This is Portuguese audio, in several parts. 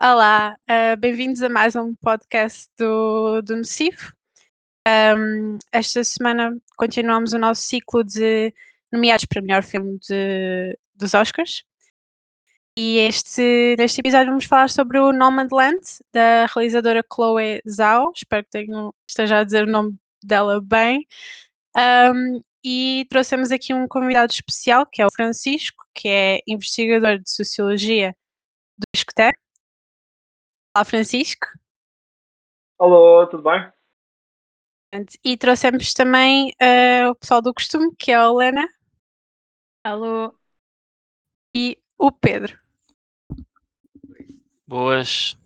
Olá, uh, bem-vindos a mais um podcast do, do Nocif. Um, esta semana continuamos o nosso ciclo de nomeados para melhor filme de, dos Oscars. E este, neste episódio vamos falar sobre o Nomadland, da realizadora Chloe Zhao. Espero que tenham, esteja a dizer o nome dela bem. Um, e trouxemos aqui um convidado especial, que é o Francisco, que é investigador de Sociologia do ISCTE. Olá, Francisco. Alô, tudo bem? E trouxemos também uh, o pessoal do costume, que é a Helena. Alô. E o Pedro. Boas.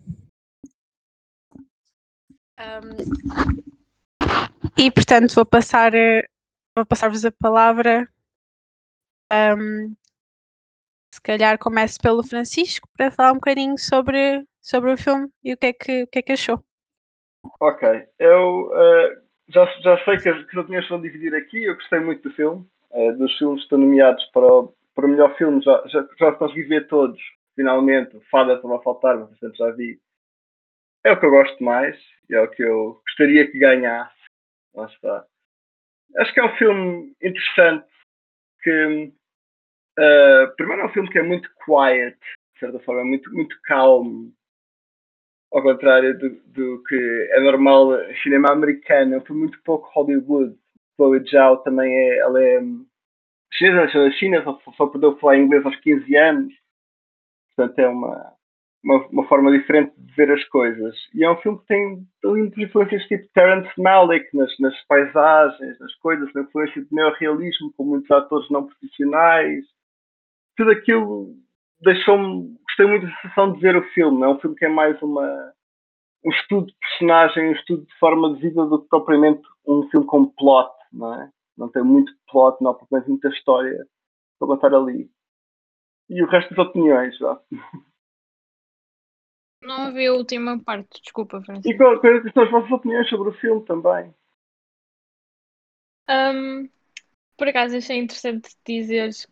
Um, e portanto vou passar eh, vou passar-vos a palavra. Um, se calhar começo pelo Francisco para falar um bocadinho sobre, sobre o filme e o que é que, o que, é que achou. Ok, eu uh, já, já sei que que as opiniões vão dividir aqui, eu gostei muito do filme, uh, dos filmes que estão nomeados para o, para o melhor filme, já, já, já consegui ver todos, finalmente, Fada para faltar, mas portanto já vi. É o que eu gosto mais, é o que eu gostaria que ganhasse. Lá está. Acho que é um filme interessante que uh, primeiro é um filme que é muito quiet, de certa forma, é muito, muito calmo. Ao contrário do, do que é normal cinema americano, é um filme muito pouco Hollywood. Chloe Zhao também é, ela é chinesa, nasceu na China, só, só perdeu falar inglês aos 15 anos. Portanto, é uma, uma, uma, forma diferente de ver as coisas. E é um filme que tem muitas influências tipo Terence Malick nas, nas paisagens, nas coisas, uma influência de neorrealismo com muitos atores não profissionais. Tudo aquilo deixou-me. Gostei muito da sensação de ver o filme. É um filme que é mais uma, um estudo de personagem, um estudo de forma de vida do que propriamente um filme com plot, não é? Não tem muito plot, não há propriamente muita história para contar ali. E o resto das opiniões, já. Não ouvi a última parte, desculpa, Francisco. E quais qual são as vossas opiniões sobre o filme também? Um, por acaso achei interessante dizeres,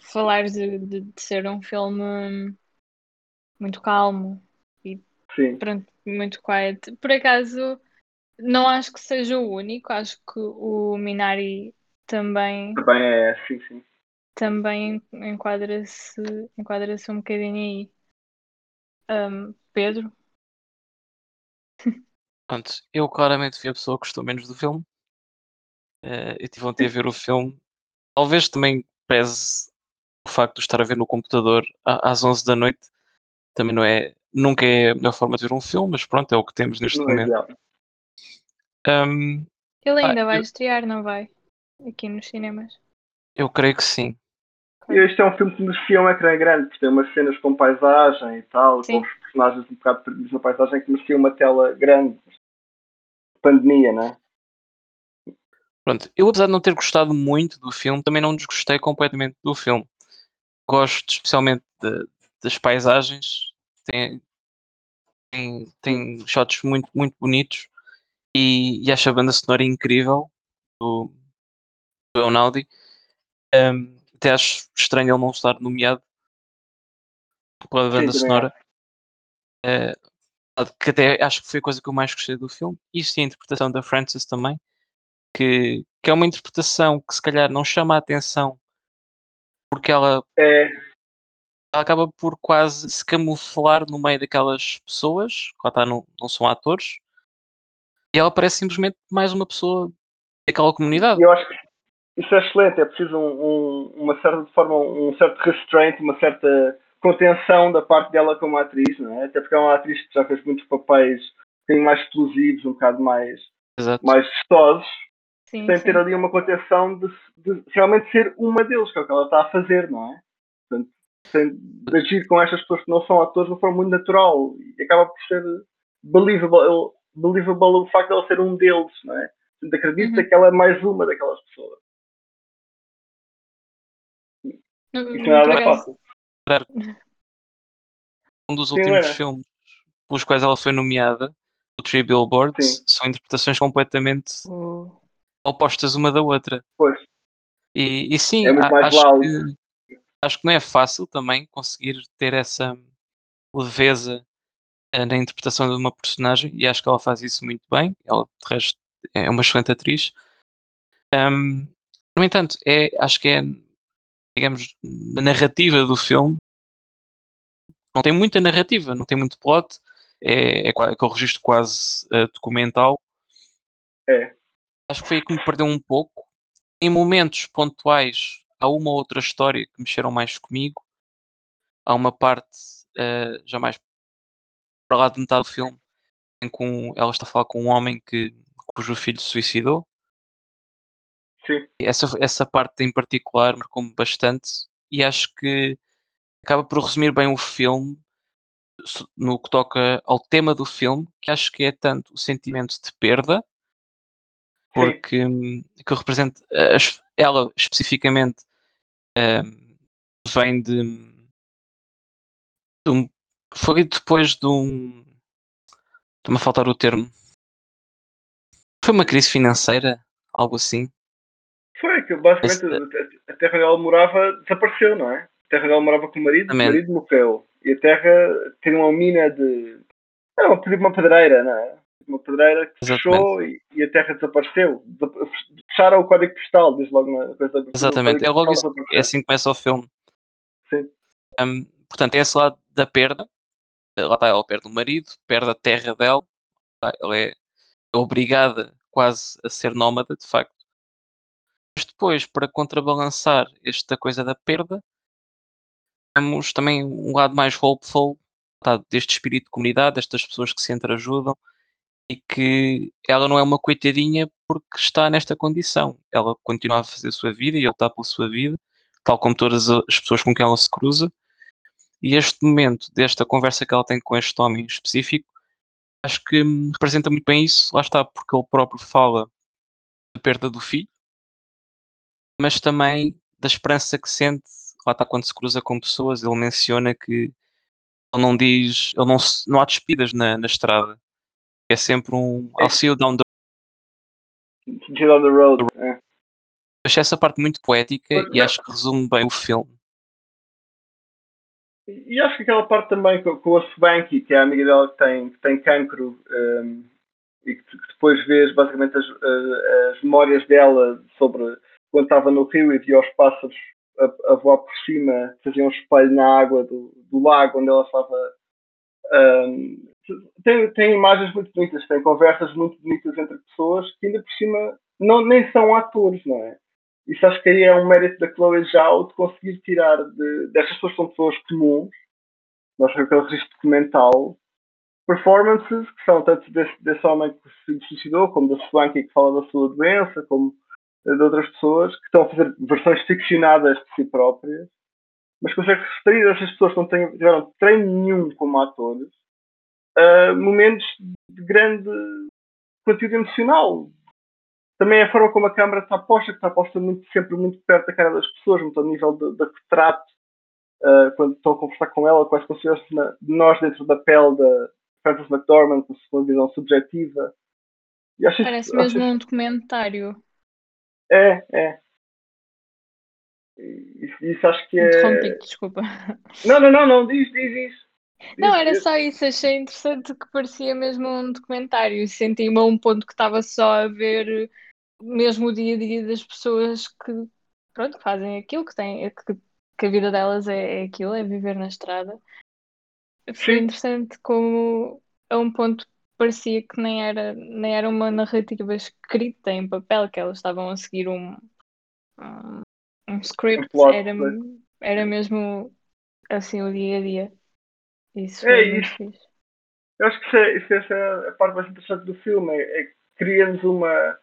falares de, de, de, ser um filme muito calmo e Sim. pronto, muito quiet. Por acaso não acho que seja o único, acho que o Minari também. Também é, sim, sim. Também enquadra-se enquadra um bocadinho aí. Um, Pedro? Pronto, eu claramente fui a pessoa que gostou menos do filme. Uh, eu tive ontem a ver o filme. Talvez também pese o facto de estar a ver no computador às 11 da noite. Também não é. Nunca é a melhor forma de ver um filme, mas pronto, é o que temos neste não momento. É um, Ele ainda ah, vai eu... estrear, não vai? Aqui nos cinemas. Eu creio que sim. Este é um filme que merecia um ecrã grande, porque tem umas cenas com paisagem e tal, Sim. com os personagens um bocado perdidos na paisagem, que merecia uma tela grande. Pandemia, não é? Pronto, eu apesar de não ter gostado muito do filme, também não desgostei completamente do filme. Gosto especialmente de, das paisagens, tem, tem, tem shots muito, muito bonitos e, e acho a banda sonora incrível do, do Eunaldi. Um, até acho estranho ele não estar nomeado pela banda Sim, sonora. Uh, que até acho que foi a coisa que eu mais gostei do filme. Isto e a interpretação da Frances também, que, que é uma interpretação que se calhar não chama a atenção porque ela, É, ela acaba por quase se camuflar no meio daquelas pessoas, que está, não, não são atores, e ela parece simplesmente mais uma pessoa daquela comunidade. eu acho que isso é excelente, é preciso um, um, uma certa forma, um certo restraint, uma certa contenção da parte dela como atriz, não é? Até porque é uma atriz que já fez muitos papéis um mais explosivos, um bocado mais, Exato. mais vistosos, Sim, tem sim. que ter ali uma contenção de, de realmente ser uma deles, que é o que ela está a fazer, não é? Portanto, de agir com estas pessoas que não são atores de uma forma muito natural e acaba por ser believable, believable o facto de ela ser um deles, não é? Portanto, acredita Uhum. que ela é mais uma daquelas pessoas. Isso não- é nada fácil. Um dos Sim, últimos era. filmes pelos quais ela foi nomeada, o Three Billboards, Sim. são interpretações completamente o- opostas uma da outra. Pois, E, e sim, É muito a- mais acho, que, acho que não é fácil também conseguir ter essa leveza uh, na interpretação de uma personagem e acho que ela faz isso muito bem. Ela, de resto, é uma excelente atriz. Um, no entanto, é, acho que é, digamos, a narrativa do filme. Não tem muita narrativa, não tem muito plot. É, é, é aquele registro quase uh, documental. É. Acho que foi aí que me perdeu um pouco. Em momentos pontuais, há uma ou outra história que mexeram mais comigo. Há uma parte, uh, já mais para lá de metade do filme, em que ela está a falar com um homem que, cujo filho se suicidou. Sim. Essa, essa parte em particular marcou-me bastante e acho que acaba por resumir bem o filme no que toca ao tema do filme, que acho que é tanto o sentimento de perda, porque Sim. que representa ela especificamente um, vem de, de um, foi depois de um estou-me a faltar o termo foi uma crise financeira algo assim foi que basicamente Esse, a terra onde ela morava desapareceu não é? a terra onde ela morava com o marido o marido morreu e a terra tinha uma mina de era uma, uma pedreira não é? Uma pedreira que fechou e, e, a terra desapareceu. Fecharam o código postal, diz logo na coisa. Exatamente, é logo isso, é assim que começa o filme. Sim. Um, portanto, é esse lado da perda. Lá está, ela perde o marido, perde a terra dela, ela é obrigada quase a ser nómada, de facto. Mas depois, para contrabalançar esta coisa da perda, temos também um lado mais hopeful, tá, deste espírito de comunidade, destas pessoas que se entreajudam, e que ela não é uma coitadinha porque está nesta condição. Ela continua a fazer a sua vida e ele está pela sua vida, tal como todas as pessoas com quem ela se cruza. E este momento desta conversa que ela tem com este homem específico, acho que representa muito bem isso. Lá está, porque ele próprio fala da perda do filho, mas também da esperança que sente. Lá está, quando se cruza com pessoas, ele menciona que ele não diz, ele não, não há despidas na, na estrada é sempre um I'll see you down the down the road. É. Achei essa parte muito poética e acho que resume bem o filme. E acho que aquela parte também com, com a Swanky, que é a amiga dela que tem, que tem cancro um, e que, que, depois vês basicamente as, as, memórias dela sobre quando estava no rio e via os pássaros a, a voar por cima, faziam um espelho na água do, do lago onde ela estava um, tem, tem imagens muito bonitas, tem conversas muito bonitas entre pessoas que ainda por cima não, nem são atores, não é? Isso acho que aí é um mérito da Chloe Zhao de conseguir tirar de, destas pessoas que são pessoas comuns, nós temos aquele registro documental, performances que são tanto desse, desse homem que se suicidou, como da Swanky que fala da sua doença, como de outras pessoas que estão a fazer versões ficcionadas de si próprias, mas consegue referir essas pessoas que não tiveram treino nenhum como atores uh, momentos de grande conteúdo emocional. Também a forma como a câmara está posta, que está posta muito, sempre muito perto da cara das pessoas, muito ao nível de, de retrato, uh, quando estão a conversar com ela, quase como se de nós dentro da pele da Frances McDormand, com uma visão subjetiva. Parece isso, mesmo um documentário. É, é. Isso, isso acho que é. Desculpa. Não, não, não, não, diz, diz, diz. Não, era só isso, achei interessante que parecia mesmo um documentário. Senti-me a um ponto que estava só a ver mesmo o dia a dia das pessoas que pronto, fazem aquilo, que, têm, que, que a vida delas é, é aquilo, é viver na estrada. Foi interessante como a um ponto parecia que nem era, nem era uma narrativa escrita em papel, que elas estavam a seguir um, um, um script, um era, era mesmo assim o dia a dia. Isso é isso. Fixe. Eu acho que isso é, isso é a parte mais interessante do filme, é, é cria-nos uma,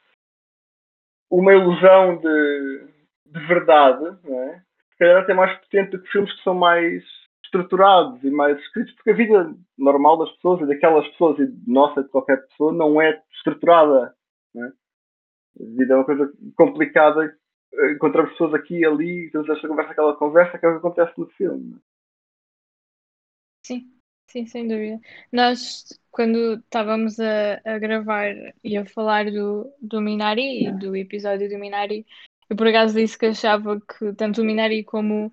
uma ilusão de, de verdade, não é? Se calhar até mais potente do que filmes que são mais estruturados e mais escritos, porque a vida normal das pessoas e daquelas pessoas e nossa, de qualquer pessoa, não é estruturada. Não é? A vida é uma coisa complicada. Encontramos pessoas aqui e ali, temos esta conversa, aquela conversa, que é o que acontece no filme. Sim, sim, sem dúvida. Nós, quando estávamos a, a gravar e a falar do, do Minari e do episódio do Minari, eu por acaso disse que achava que tanto o Minari como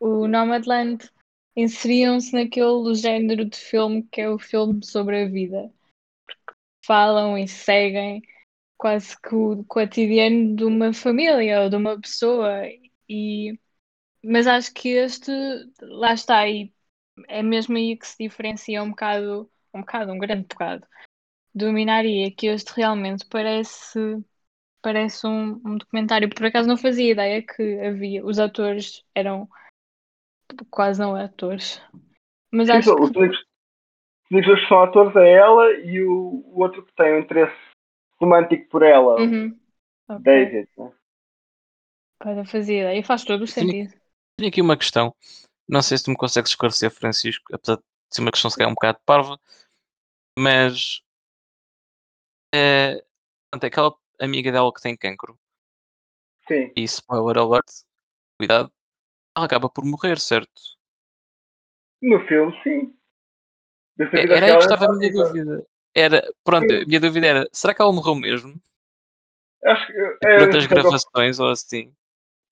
o Nomadland inseriam-se naquele género de filme que é o filme sobre a vida. Porque falam e seguem quase que o cotidiano de uma família ou de uma pessoa. E... Mas acho que este, lá está, e é mesmo aí que se diferencia um bocado, um bocado, um grande bocado, do Minaria, que este realmente parece parece um, um documentário. Por acaso não fazia ideia que havia. Os atores eram quase não atores. Mas Sim, acho os que. os únicos que são atores é ela e o, o outro que tem um interesse romântico por ela, Uhum. o Ok. David. né? Não fazia ideia. Faz todo o sentido. Tenho aqui uma questão. Não sei se tu me consegues esclarecer, Francisco, apesar de ser uma questão se calhar um bocado parva, mas é, portanto, aquela amiga dela que tem cancro, Sim, e spoiler alert, cuidado, ela acaba por morrer, certo? no filme, sim. Dessa É- Era aí que estava a minha dúvida. Era, pronto, Sim. a minha dúvida era, será que ela morreu mesmo? Acho que é, Durante as gravações ou assim?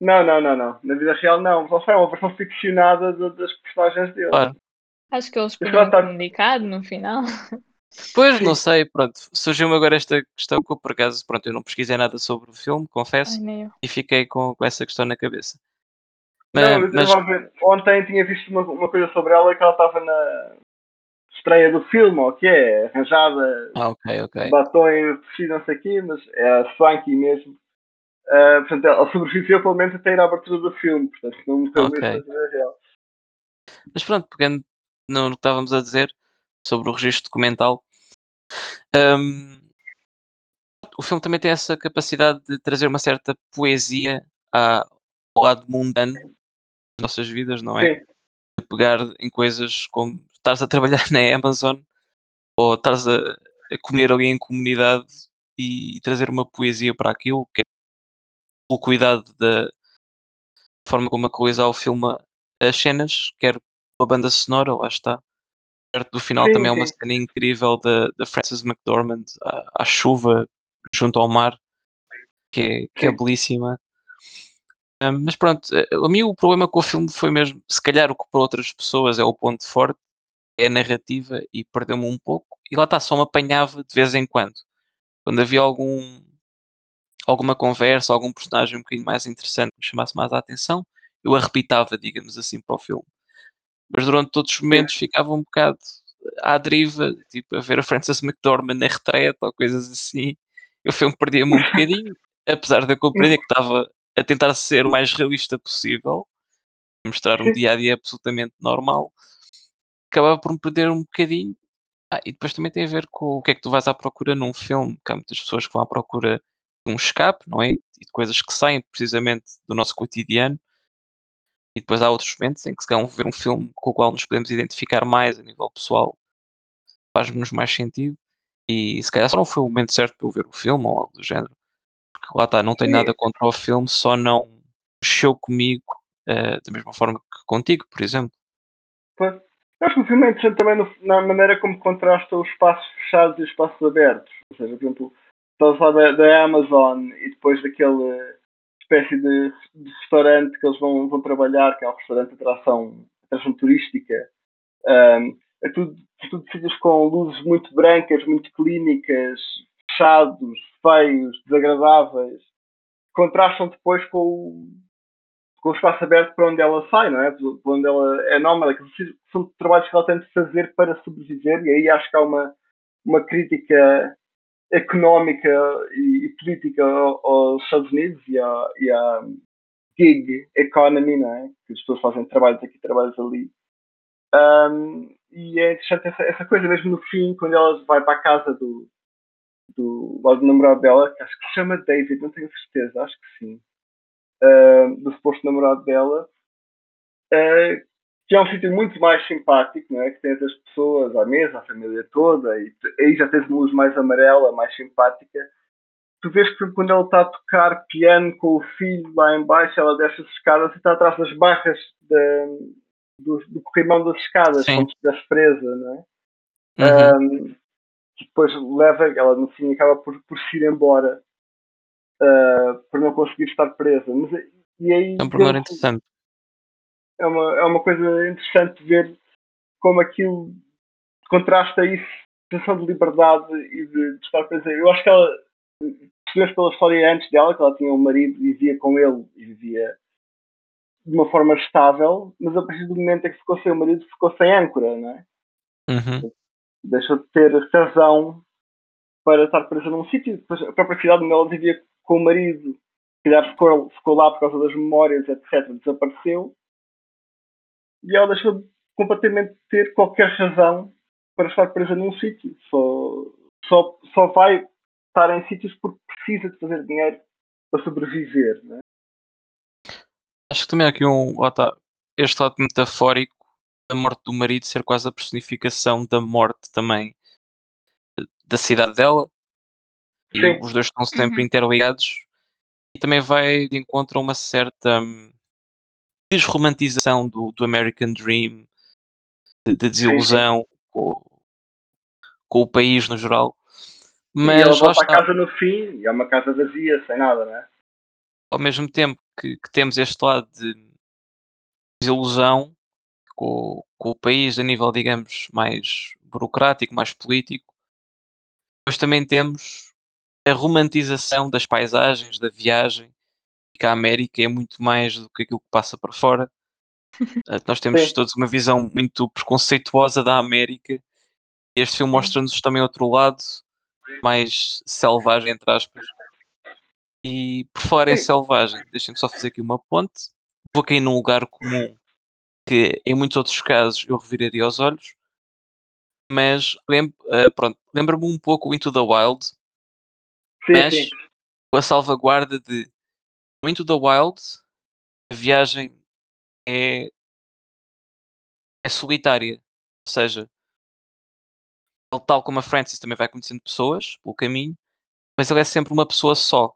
Não, não, não, não. Na vida real não. Só foi uma versão ficcionada de- das personagens dele. Claro. Acho que eles podiam tá- comunicado no final. Pois, Sim. não sei, pronto. Surgiu-me agora esta questão que eu, por acaso, pronto, eu não pesquisei nada sobre o filme, Ai, confesso, eu. e fiquei com, com essa questão na cabeça. Não, mas, mas, vamos ver. Ontem tinha visto uma, uma coisa sobre ela que ela estava na estreia do filme, ou o que é, arranjada, ah, ok, ok. batom e vestido, não sei o quê, mas é a Swanky mesmo. Ah, portanto, ela sobreviveu pelo menos até ir à abertura do filme, portanto, não morreu Ok. mesmo na real. Mas pronto, pegando no que estávamos a dizer sobre o registro documental, hum, o filme também tem essa capacidade de trazer uma certa poesia à- ao lado mundano das nossas vidas, não é? Sim, De pegar em coisas como estás a trabalhar na Amazon ou estás a, a comer ali em comunidade e, trazer uma poesia para aquilo, que é o cuidado da forma como a Colisão filma as cenas, quer a banda sonora, lá está. Perto do final Sim, também é uma sim. cena incrível da, da Frances McDormand à, à chuva junto ao mar, que é, que é Sim. belíssima. Ah, mas pronto, eh, a mim o problema com o filme foi mesmo, se calhar o que para outras pessoas é o ponto forte, é a narrativa e perdeu-me um pouco. E lá está, só me apanhava de vez em quando. Quando havia algum, alguma conversa, algum personagem um bocadinho mais interessante que me chamasse mais a atenção, eu arrebitava, digamos assim, para o filme. Mas durante todos os momentos ficava um bocado à deriva, tipo a ver a Frances McDormand na retreta ou coisas assim. O filme perdia-me um bocadinho, apesar de eu compreender que estava a tentar ser o mais realista possível, mostrar um dia a dia absolutamente normal, acabava por me perder um bocadinho. Ah, e depois também tem a ver com o que é que tu vais à procura num filme, que há muitas pessoas que vão à procura um escape, não é? E de coisas que saem precisamente do nosso cotidiano. E depois há outros momentos em que se calhar ver um filme com o qual nos podemos identificar mais a nível pessoal faz-nos mais sentido. E se calhar só não foi o momento certo para eu ver o filme ou algo do género. Porque lá está, não tenho nada contra o filme, só não mexeu comigo eh, da mesma forma que contigo, por exemplo. Pois. Eu acho que o filme é interessante também no- na maneira como contrasta os espaços fechados e os espaços abertos. Ou seja, por exemplo, estás a falar da, da Amazon e depois daquele eh, espécie de, de restaurante que eles vão, vão trabalhar, que é um restaurante de atração, atração turística. Ahm, é tudo, tudo sítios com luzes muito brancas, muito clínicas, fechados, feios, desagradáveis. Contrastam depois com o, com o espaço aberto para onde ela sai, não é? Para onde ela é nómada, que são trabalhos que ela tem de fazer para sobreviver, e aí acho que há uma, uma crítica económica e, e política ao- aos Estados Unidos e à, e à gig economy, não é? Que as pessoas fazem trabalhos aqui, trabalhos ali. Um, e é interessante essa, essa coisa mesmo no fim, quando ela vai para a casa do, do, do namorado dela, que acho que se chama David, não tenho certeza, acho que sim, uh, do suposto namorado dela, uh, que é um sítio muito mais simpático, não é? Que tem as pessoas à mesa, a família toda, e aí já tens uma luz mais amarela, mais simpática. Tu vês que quando ela está a tocar piano com o filho lá em baixo, ela desce as escadas e está atrás das barras da- do, do corrimão das escadas, Sim. como se estivesse presa, não é? Uhum. Um, que depois leva, ela no fim acaba por, por se ir embora uh, por não conseguir estar presa. Mas, e aí, é um vemos- interessante. É uma, é uma coisa interessante ver como aquilo contrasta isso, sensação de liberdade e de, de estar presente. Eu acho que ela, percebemos pela história antes dela, que ela tinha um marido e vivia com ele e vivia de uma forma estável, mas a partir do momento em que ficou sem o marido, ficou sem âncora, não é? Uhum. Deixou de ter razão para estar presa num sítio. Depois, a própria cidade onde ela vivia com o marido, se calhar ficou, ficou lá por causa das memórias, etc., desapareceu. E ela deixou de completamente ter qualquer razão para estar presa num sítio. Só, só, só vai estar em sítios porque precisa de fazer dinheiro para sobreviver. Né? Acho que também há aqui um. lá tá, este lado metafórico da morte do marido ser quase a personificação da morte também eh, da cidade dela. E Sim. os dois estão sempre Uhum. interligados. E também vai de encontro a uma certa hum, desromantização do, do American Dream, de, de desilusão com, com o país no geral. e Mas lá volta à casa no fim e é uma casa vazia, sem nada, não é? ao mesmo tempo que, que temos este lado de desilusão com, com o país a nível, digamos, mais burocrático, mais político, depois também temos a romantização das paisagens, da viagem, que a América é muito mais do que aquilo que passa para fora. Portanto, Nós temos Sim. todos uma visão muito preconceituosa da América. Este filme mostra-nos também outro lado, mais selvagem, entre aspas. E por falar em Sim. selvagem, deixem-me só fazer aqui uma ponte. Vou cair num lugar comum que em muitos outros casos eu reviraria os olhos, mas lem- eh, pronto, lembra-me um pouco o Into the Wild, Sim, mas sim. com a salvaguarda de Into the Wild a viagem é, é solitária, ou seja, ele, tal como a Francis também vai conhecendo pessoas pelo caminho, mas ele é sempre uma pessoa só.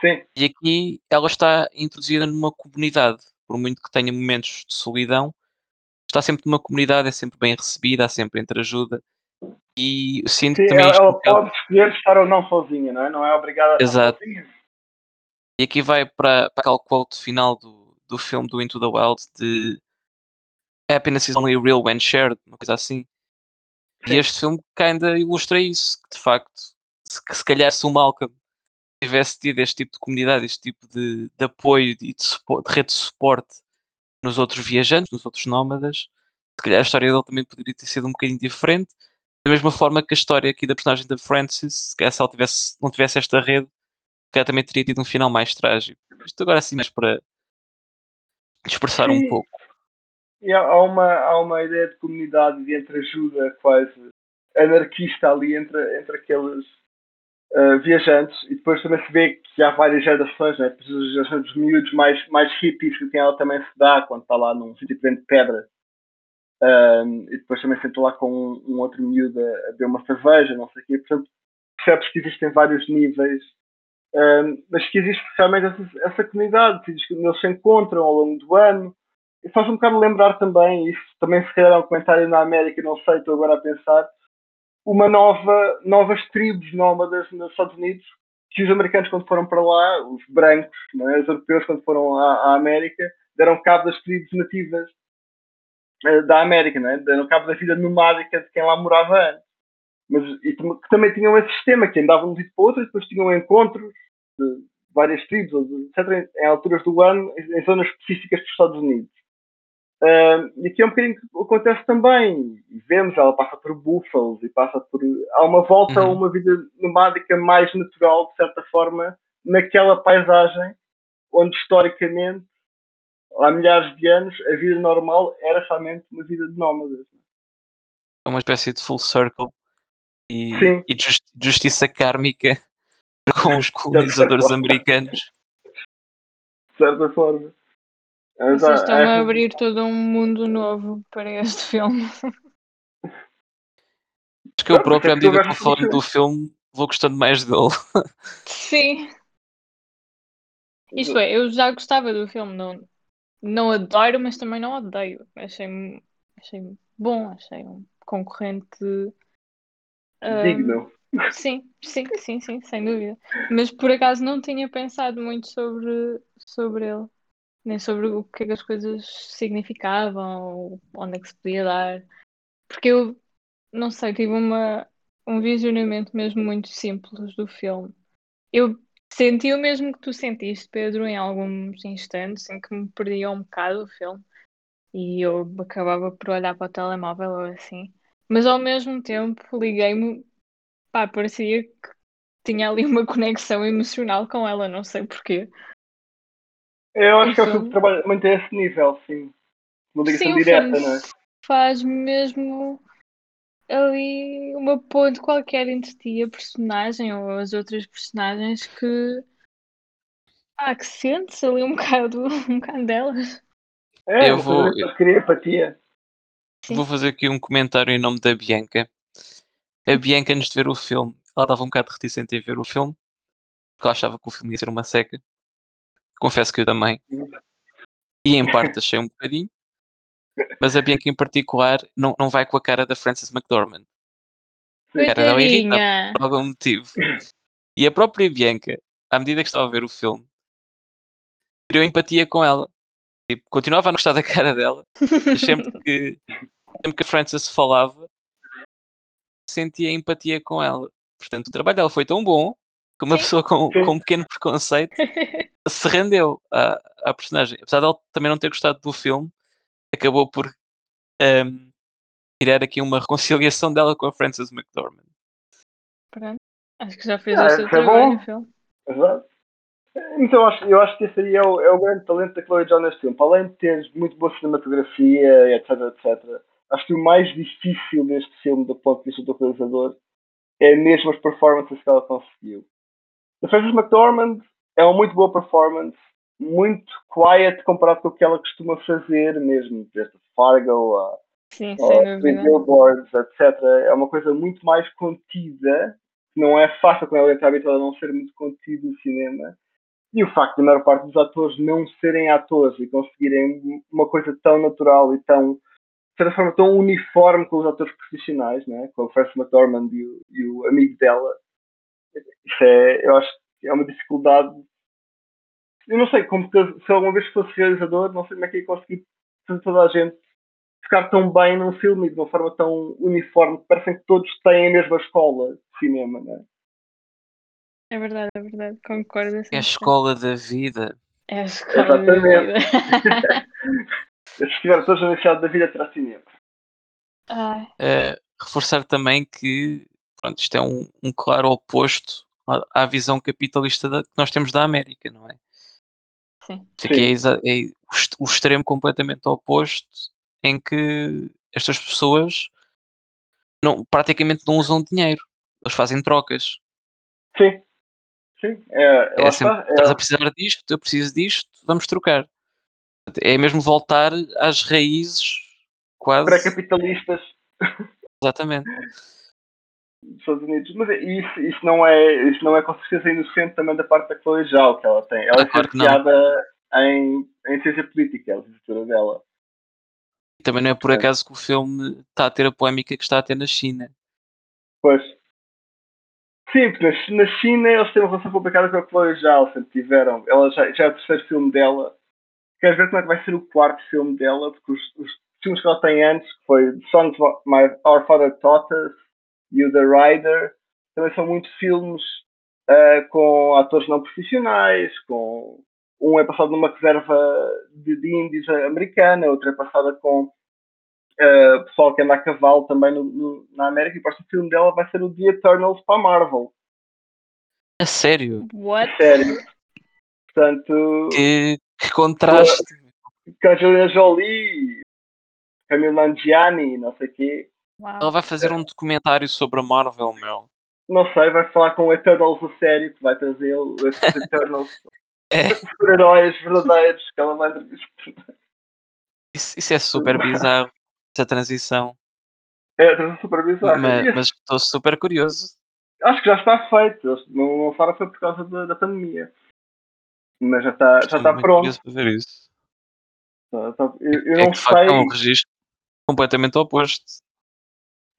Sim, E aqui ela está introduzida numa comunidade, por muito que tenha momentos de solidão, está sempre numa comunidade, é sempre bem recebida, há sempre entreajuda. E eu sinto sim também ela, ela pode escolher estar ou não sozinha, não é? Não é obrigada a estar Exato. sozinha. E aqui vai para, para aquele quote final do, do filme do Into the Wild de Happiness is only real when shared, uma coisa assim. E este filme ainda ilustra isso, que de facto, se, que se calhar se o Malcolm tivesse tido este tipo de comunidade, este tipo de, de apoio e de, de rede de suporte nos outros viajantes, nos outros nómadas, se calhar a história dele também poderia ter sido um bocadinho diferente. Da mesma forma que a história aqui da personagem da Frances, se calhar se ela tivesse, não tivesse esta rede, também teria tido um final mais trágico. Isto agora assim mais para dispersar um pouco. E há, uma, há uma ideia de comunidade e de entreajuda quase anarquista ali entre, entre aqueles ah, viajantes e depois também se vê que há várias gerações, né? As gerações dos miúdos mais, mais hippies que quem ela também se dá quando está lá num sítio vende pedra Ahm, e depois também senta lá com um, um outro miúdo a, a beber uma cerveja, não sei o quê. Portanto, percebes que existem vários níveis, ahm, mas que existe realmente essa, essa comunidade, que eles se encontram ao longo do ano. E faz um bocado lembrar também, isso também se calhar é um comentário na América, não sei, estou agora a pensar, uma nova, novas tribos nómadas nos Estados Unidos, que os americanos quando foram para lá, os brancos, é? os europeus quando foram à, à América, deram cabo das tribos nativas eh, da América, é? deram cabo da vida nomádica de quem lá morava antes. Mas, e que também tinham esse sistema, que andavam de um para o outro e depois tinham encontros de várias tribos, etc., em, alturas do ano, em, zonas específicas dos Estados Unidos. Ah, e aqui é um bocadinho que acontece também. Vemos, ela passa por búfalos e passa por. Há uma volta a Uhum. uma vida nomádica mais natural, de certa forma, naquela paisagem onde historicamente, há milhares de anos, a vida normal era realmente uma vida de nómadas. É uma espécie de full circle e, e justiça kármica com os colonizadores americanos. De certa forma. Mas Vocês estão a abrir todo um mundo novo para este filme. Acho que eu próprio, é à eu medida que falando tudo do filme, vou gostando mais dele. Sim. Isto é, eu já gostava do filme, não, não adoro, mas também não odeio. Achei, achei bom, achei um concorrente. Sim, sim, sim, sim, sem dúvida. Mas por acaso não tinha pensado muito sobre, sobre ele. nem sobre o que é que as coisas significavam, onde é que se podia dar. Porque eu, não sei, tive uma, um visionamento mesmo muito simples do filme. Eu senti o mesmo que tu sentiste, Pedro, em alguns instantes em que me perdia um bocado o filme e eu acabava por olhar para o telemóvel ou assim. Mas ao mesmo tempo liguei-me, pá, parecia que tinha ali uma conexão emocional com ela, não sei porquê. Eu acho O que é o filme trabalha muito a esse nível, sim. Uma ligação Sim, o direta, filme não é? faz mesmo ali uma ponte qualquer entre ti e a personagem ou as outras personagens que, ah, que sentes ali um bocado, um bocado delas. É, Eu vou- que queria empatia. Sim. Vou fazer aqui um comentário em nome da Bianca. A Bianca, antes de ver o filme, ela estava um bocado reticente em ver o filme, porque ela achava que o filme ia ser uma seca. Confesso que eu também. E em parte achei um bocadinho. Mas a Bianca em particular não, não vai com a cara da Frances McDormand. A cara dela é Coitadinha! por algum motivo. E a própria Bianca, à medida que estava a ver o filme, criou empatia com ela. Tipo, continuava a gostar da cara dela, sempre que, sempre que a Frances falava, sentia empatia com ela. Portanto, o trabalho dela foi tão bom que uma Sim. pessoa com, com um pequeno preconceito se rendeu à, à personagem. Apesar dela também não ter gostado do filme, acabou por ehm, tirar aqui uma reconciliação dela com a Frances McDormand. Pronto. Acho que já fez Ah, o seu trabalho, bom. o filme. Exato. Então eu acho, eu acho que esse aí é o, é o grande talento da Chloe John neste filme. Para além de ter muito boa cinematografia, etc, etc, acho que o mais difícil deste filme, do ponto de vista do realizador, é mesmo as performances que ela conseguiu. A Frances McDormand é uma muito boa performance, muito quiet comparado com o que ela costuma fazer, mesmo desde Fargo a Sim, dúvida. Billboards, etc. É uma coisa muito mais contida, não é fácil quando ela está habituada a não ser muito contido no cinema. E o facto de a maior parte dos atores não serem atores e conseguirem uma coisa tão natural e tão, certa forma, tão uniforme com os atores profissionais, né? com a Frances McDormand e o, e o amigo dela, isso é, eu acho que é uma dificuldade. Eu não sei, como que, se alguma vez fosse realizador, não sei como é que ia conseguir fazer toda a gente ficar tão bem num filme e de uma forma tão uniforme, que parecem que todos têm a mesma escola de cinema, né? É verdade, é verdade. Concordo. É a 100%. escola da vida. É a escola da Exatamente. vida. Eles estiveram todos na universidade da vida terá cinema. Ai, Eh, reforçar também que pronto, isto é um, um claro oposto à, à visão capitalista da- que nós temos da América, não é? sim. Aqui é, Sim. exa- é o extremo completamente oposto em que estas pessoas não, praticamente não usam dinheiro, eles fazem trocas. Sim. Sim. É, É lá sempre, está. estás a É, precisar disto, eu preciso disto, vamos trocar. É mesmo voltar às raízes, quase. pré-capitalistas Exatamente. dos Estados Unidos. Mas é- isso, isso, não é, isso não é com certeza inocente também da parte da Chloe Zhao, que ela tem. Ela Ah, é claro em, em ciência política, a licenciatura dela. E também não é por É. acaso que o filme está a ter a polémica que está a ter na China. Pois. Sim, porque na- na China eles têm uma relação complicada com a Chloe Zhao, sempre tiveram. Ela já, já é o terceiro filme dela. Quero ver como é que vai ser o quarto filme dela, porque os, os filmes que ela tem antes, que foi The Songs My Our Father Taught Us e o The Rider, também são muitos filmes ah, com atores não profissionais, com um é passado numa reserva de, de índios americana, outro é passada com ah, pessoal que anda a cavalo também no- no- na América, e o próximo filme dela vai ser o The Eternals para a Marvel. A sério? What? Sério. Portanto, Que, que contraste. com a Angelina Jolie, Camille Nanjiani, não sei o quê. Ela Uau. vai fazer um documentário sobre a Marvel, meu. Não sei, vai falar com o Eternals a sério, que vai trazer o esses Eternals É, super-heróis verdadeiros que ela vai entrevistar. isso, isso é super bizarro, essa transição. É, trazer super bizarro. Mas, mas estou super curioso. Acho que já está feito. Eles não lançaram foi por causa da, da pandemia. Mas já está, já está pronto. ver isso. Já está- Eu, eu É não facto é um sei. registro completamente oposto.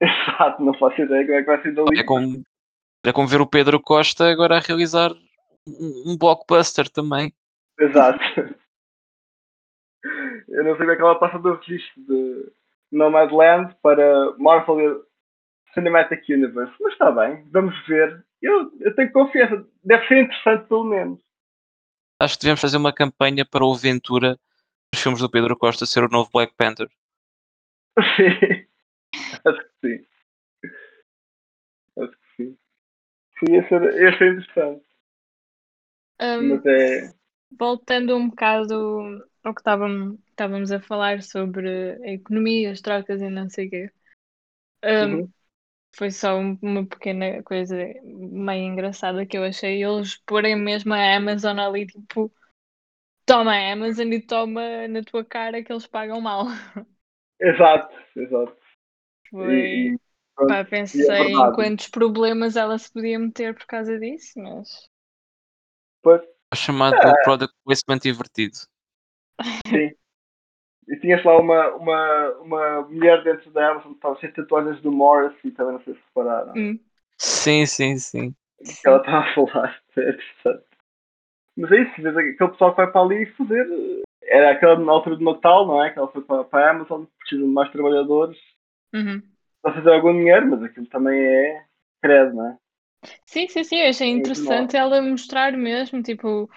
Exato, não faço ideia como é que vai ser dali. É como, é como ver o Pedro Costa agora a realizar um, um blockbuster também. Exato. Eu não sei como é que ela passa do registro de Nomadland para Marvel Cinematic Universe. Mas está bem, vamos ver. Eu, eu tenho confiança. Deve ser interessante, pelo menos. Acho que devemos fazer uma campanha para o Ventura dos filmes do Pedro Costa ser o novo Black Panther. Sim. Acho que sim. Acho que sim. Sim, ia ser, ia ser interessante. Um, Mas é. voltando um bocado ao que estávamos, estávamos a falar sobre a economia, as trocas e não sei o quê. Um, Uhum. Foi só um- uma pequena coisa meio engraçada que eu achei. Eles porem mesmo a Amazon ali, tipo, toma a Amazon e toma na tua cara que eles pagam mal. Exato, exato. Foi. E, e, Pá, pensei em verdade. quantos problemas ela se podia meter por causa disso, mas. pois, O chamado É. Product Placement invertido. sim. E tinhas lá uma, uma, uma mulher dentro da Amazon que estava sem tatuagens do Morris e também não sei se repararam. Hum, Sim, sim, sim. que ela estava a falar. É interessante. Mas é isso, vês aquele pessoal que vai para ali fazer. Era aquela na altura do Natal, não é? Que ela foi para, para a Amazon, precisa de mais trabalhadores uhum. para fazer algum dinheiro, mas aquilo também é credo, não é? Sim, sim, sim, eu achei Muito interessante ela mostrar mesmo, tipo,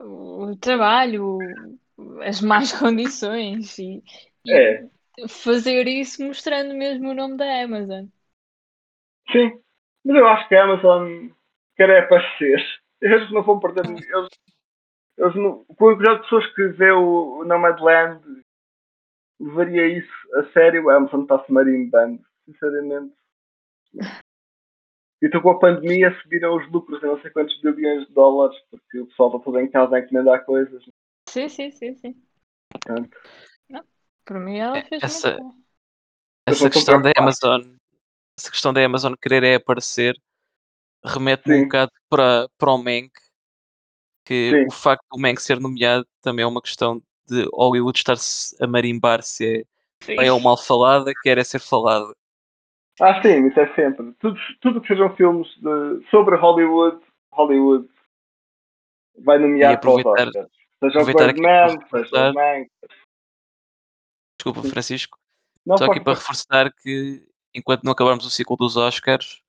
o, o trabalho, o- as más condições e, e É, fazer isso mostrando mesmo o nome da Amazon. sim. Mas eu acho que a Amazon quer é aparecer. Eles não vão perder. Eles, eles não, com quantidade de pessoas que vê o, o Nomadland levaria isso a sério, a Amazon está-se marimbando, sinceramente. E estou com a pandemia subiram os lucros em não sei quantos bilhões de dólares, porque o pessoal está todo em casa a encomendar coisas. Sim, sim, sim, sim. Portanto, Por mim ela fez essa- muito bem. Essa não estão questão da. Amazon, essa questão da Amazon querer é aparecer, remete-me Sim. um bocado para, para o Mank, que Sim. o facto do Mank ser nomeado também é uma questão de Hollywood estar-se a marimbar se é Sim. bem ou mal falada, quer é ser falada. Ah, sim, isso é sempre. Tudo, tudo que sejam filmes de- sobre Hollywood, Hollywood vai nomear E para os Oscars. Seja o Birdman, seja o Mank. Desculpa. Francisco. Não Só aqui para reforçar que enquanto não acabarmos o ciclo dos Oscars,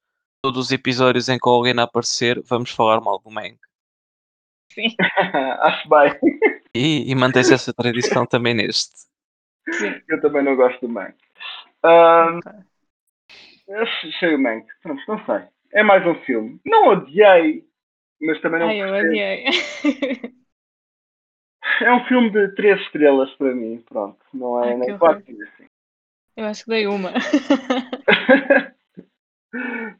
todos os episódios em que alguém aparecer, vamos falar mal do Mank. Sim, Acho bem. E, e mantém-se essa tradição também neste. sim. Eu também não gosto do Mank. Eu achei o Mank. Pronto, não sei. É mais um filme. Não odiei, mas também não Ai, eu odiei. É um filme de três estrelas para mim. Pronto. Não é Ai, nem quatro. assim. Eu acho que dei uma.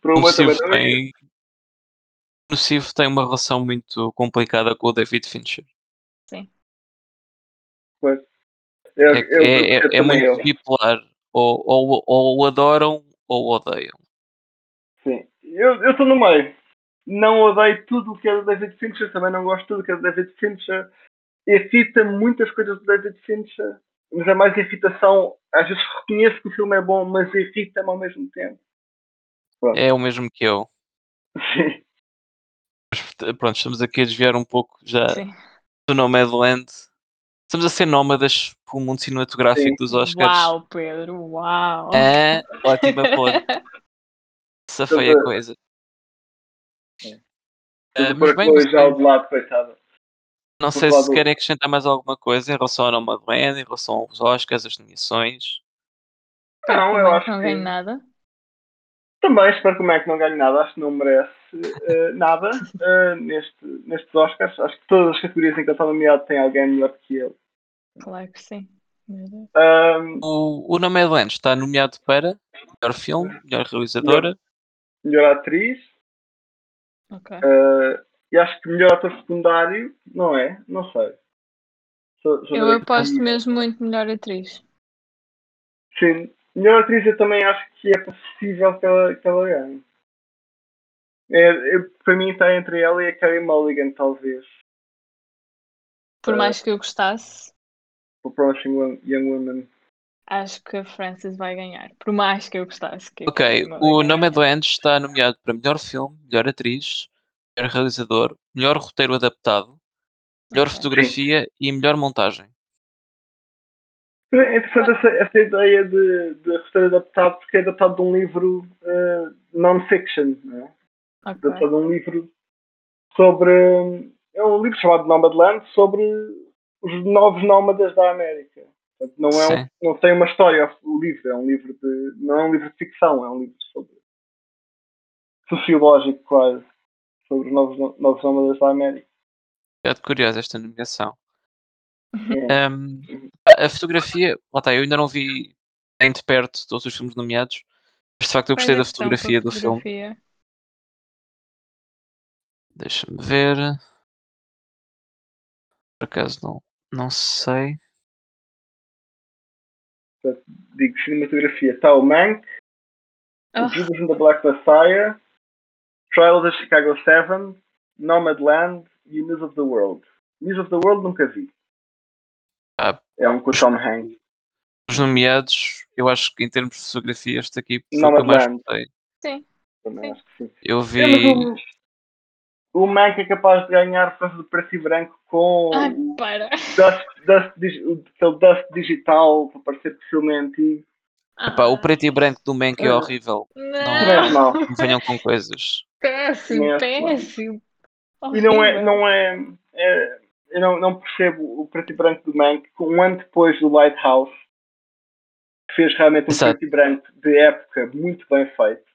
para O uma também Nocivo não é. tem, o tem uma relação muito complicada com o David Fincher. Pois. Eu, É, eu, é, é- eu é também muito eu. bipolar. Ou, ou, ou o adoram ou o odeiam. Sim. Eu eu estou no meio. Não odeio tudo o que é do David Fincher, também não gosto de tudo o que é do David Fincher. Irrita muitas coisas do David Fincher, mas é mais irritação. Às vezes reconheço que o filme é bom, mas irrita-me ao mesmo tempo. É o mesmo que eu. Sim. Mas, pronto, estamos aqui a desviar um pouco já Sim. do Nomadland. Estamos a ser nómadas pelo mundo cinematográfico Sim. dos Oscars. Uau, Pedro, uau. É, ótima ponte. Safei a coisa. Ah, por mas bem, já sei, de lado, coitada. Não sei se querem acrescentar mais alguma coisa em relação ao Nomadland, em relação aos Oscars, as nomeações. Não, eu acho não que- ganhe nada. Também espero que o Mac não ganhe nada, acho que não merece eh, nada eh, neste, nestes Oscars. Acho que todas as categorias em que ele está nomeado tem alguém melhor que ele. Claro que sim. Ahm, O, o Nomadland está nomeado para melhor filme, melhor realizadora, melhor atriz Ok. eh, e acho que melhor ator secundário, não é? Não sei. Só- só Eu aposto mesmo muito melhor atriz. Sim, melhor atriz eu também acho que é possível que ela, que ela ganhe. É, eu- para mim está entre ela e a Carey Mulligan, talvez. Por Eh, mais que eu gostasse, O Promising Young- Woman. acho que a Frances vai ganhar. Por mais que eu gostasse. Que Ok, o Mulligan Nomadland está nomeado para melhor filme, melhor atriz, melhor realizador, melhor roteiro adaptado, melhor fotografia e melhor montagem. É interessante essa, essa ideia de, de roteiro adaptado, porque é adaptado de um livro uh, non-fiction, não é? Ok. Adaptado de um livro sobre. É um livro chamado Nomadland sobre os novos nómadas da América. Portanto, não, é um, Sim. não tem uma história o livro, é um livro de. não é um livro de ficção, é um livro sobre sociológico quase, sobre os novos, no- novos nómadas da América. É curiosa esta nomeação. É. Um, a a fotografia, lá está, eu ainda não vi nem de perto todos os filmes nomeados, mas de facto eu gostei da é fotografia do filme. fotografia? Deixa-me ver. Por acaso não, não sei. Digo cinematografia. Está o Mank, Oh, Judas and the Black Messiah, Trial of the Chicago Seven, Nomadland e News of the World. News of the World nunca vi. Ah. É um com o Tom Hanks. Os nomeados, eu acho que em termos de fotografia, este aqui foi o que eu mais gostei. sim. Também Sim. acho que sim. Eu É, vi. o, Mank é capaz de ganhar por causa do preto e branco com Ai, o para. dust, dust, dig- o- dust digital para parecer que o filme é antigo. Epá, o preto e branco do Mank é Ah. horrível. Acho Não. mal. Não venham com coisas. Péssimo, mal. péssimo. E não é, não é, é- eu não, não percebo o preto e branco do Mank um ano depois do Lighthouse que fez realmente um Exato. preto e branco de época muito bem feito.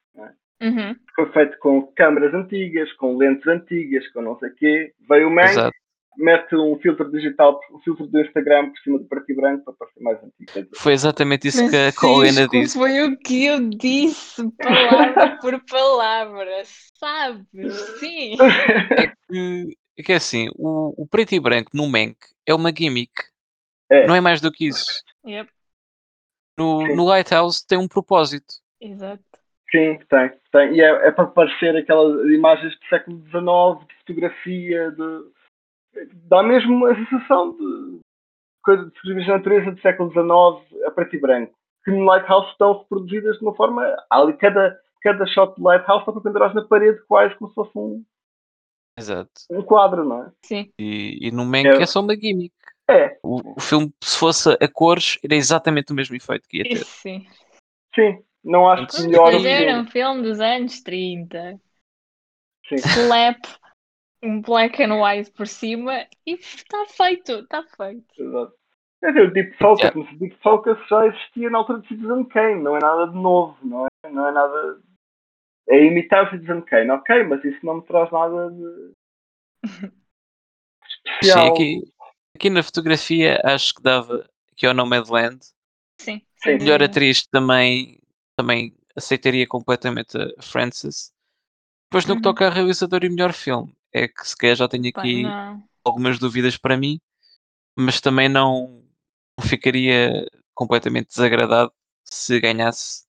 Uhum. Foi feito com câmaras antigas, com lentes antigas, com não sei o quê. Veio o Mank, Exato. Mete um filtro digital, um filtro do Instagram por cima do preto e branco para parecer mais antigo. Foi exatamente isso que a Colena disse. foi o que eu disse, palavra por palavra. Sabes? Sim. É que, é que é assim, o, o preto e branco no Mank é uma gimmick. É. Não é mais do que isso. Yep, No, Sim. no Lighthouse tem um propósito. exato. Sim, tem, tem. E é, é para parecer aquelas imagens do século XIX, de fotografia, de. Dá mesmo a sensação de coisa de fotografias de natureza do século XIX a preto e branco. Que no Lighthouse estão reproduzidas de uma forma. Ali cada, cada shot do Lighthouse está para pendurar na parede quase como se fosse um, Exato. um quadro, não é? Sim. E, e no Mank É. é só uma gimmick. É, O, o filme, se fosse a cores, era exatamente o mesmo efeito que ia ter. Isso sim. sim. Não acho Sim. melhor o Mas era filme. um filme dos anos 30. Sim. Slap, um black and white por cima e está feito, está feito. Exato. Quer dizer, o Deep Focus, Yeah. mas o Deep Focus já existia na altura de Citizen Kane, não é nada de novo, não é, não é nada. É imitar o Citizen Kane, ok, mas isso não me traz nada de. Sim, especial. aqui, aqui na fotografia acho que dava aqui ao Nomadland. Sim. Sim. Melhor atriz também, também aceitaria completamente a Frances. Depois no que Uhum. toca a realizador e melhor filme, é que se calhar já tenho aqui algumas dúvidas para mim, mas também não, ficaria completamente desagradado se ganhasse.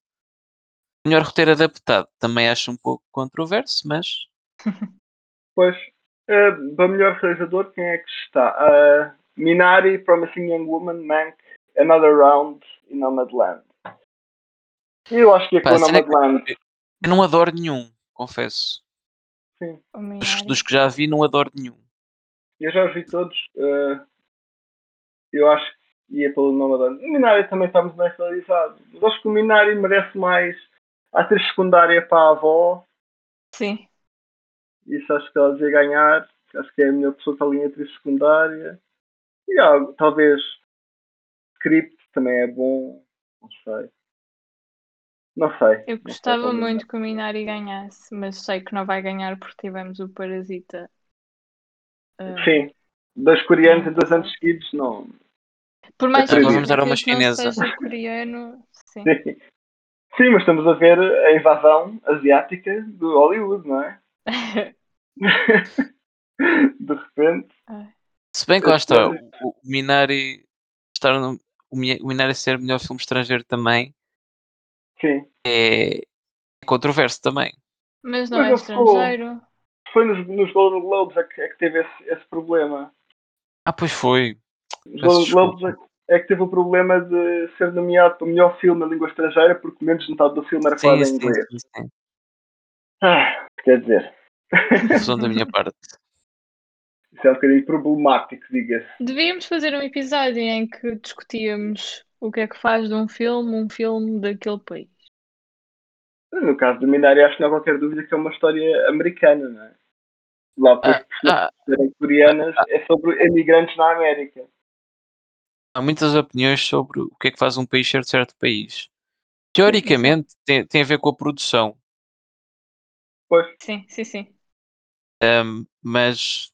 Melhor roteiro adaptado, também acho um pouco controverso, mas Pois, eh, para melhor realizador, quem é que está? Ah, Minari, Promising Young Woman, Mank, Another Round e Nomadland. Eu acho que é com Nomadland. eu não adoro nenhum, confesso. Sim. Dos, dos que já vi, não adoro nenhum. Eu já os vi todos. eh, eu acho que ia pelo Nomadland. O Minari também está muito bem realizado. Mas acho que o Minari merece mais atriz secundária para a avó. Sim. Isso acho que ela devia ganhar. Acho que é a melhor pessoa que está ali em atriz secundária. E ah, talvez Script também é bom. Não sei. Não sei. Eu sei gostava qual muito que o Minari ganhasse, mas sei que não vai ganhar porque tivemos o Parasita. ah, Sim. Dois coreanos em dois anos seguidos, não. Por mais Agora que vamos dar uma chinesa. seja coreano, sim. Sim. Sim, mas estamos a ver a invasão asiática do Hollywood, não é? De repente. Se bem que lá está, sei. o, o Minari estar no, o, Mi- o Minari ser melhor filme estrangeiro também Sim. é controverso também. Mas não Mas é estrangeiro. Foi nos, nos Golden Globes é que, é que teve esse, esse problema. Ah, pois foi. Os Peço Golden Globes é, é que teve o problema de ser nomeado para o melhor filme na língua estrangeira porque menos de metade do filme era falado em sim, inglês. sim, sim. Ah, quer dizer. Confusão da minha parte. Isso é um bocadinho problemático, diga-se. Devíamos fazer um episódio em que discutíamos o que é que faz de um filme um filme daquele país. No caso do Minari, acho que não há qualquer dúvida que é uma história americana, não é? Lá por Ah, serem coreanas, é sobre imigrantes na América. há muitas opiniões sobre o que é que faz um país ser de certo país. Teoricamente, tem, tem a ver com a produção, Pois, Sim, sim, sim. ahm, mas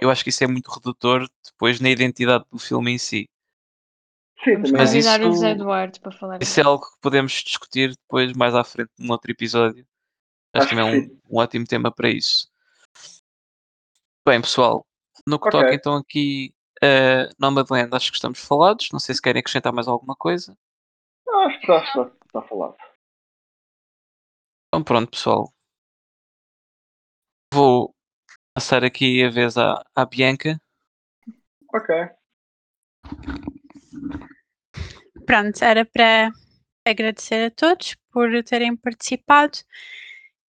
eu acho que isso é muito redutor depois na identidade do filme em si. Sim, Mas convidar o isso- José Eduardo para falar Isso é algo que podemos discutir depois, mais à frente, num outro episódio. Acho Acho que também é um, um ótimo tema para isso. Bem, pessoal, no que Ok. toca então aqui a Nomadland, acho que estamos falados. Não sei se querem acrescentar mais alguma coisa. Não, acho que está, está, está falado. Então pronto, pessoal. Vou passar aqui a vez à, à Bianca. Ok. Pronto, era para agradecer a todos por terem participado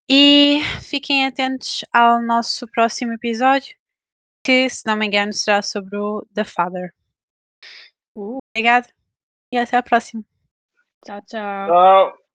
e fiquem atentos ao nosso próximo episódio, que, se não me engano, será sobre o The Father. Uh. Obrigada e até à próxima. Tchau, tchau. Tchau.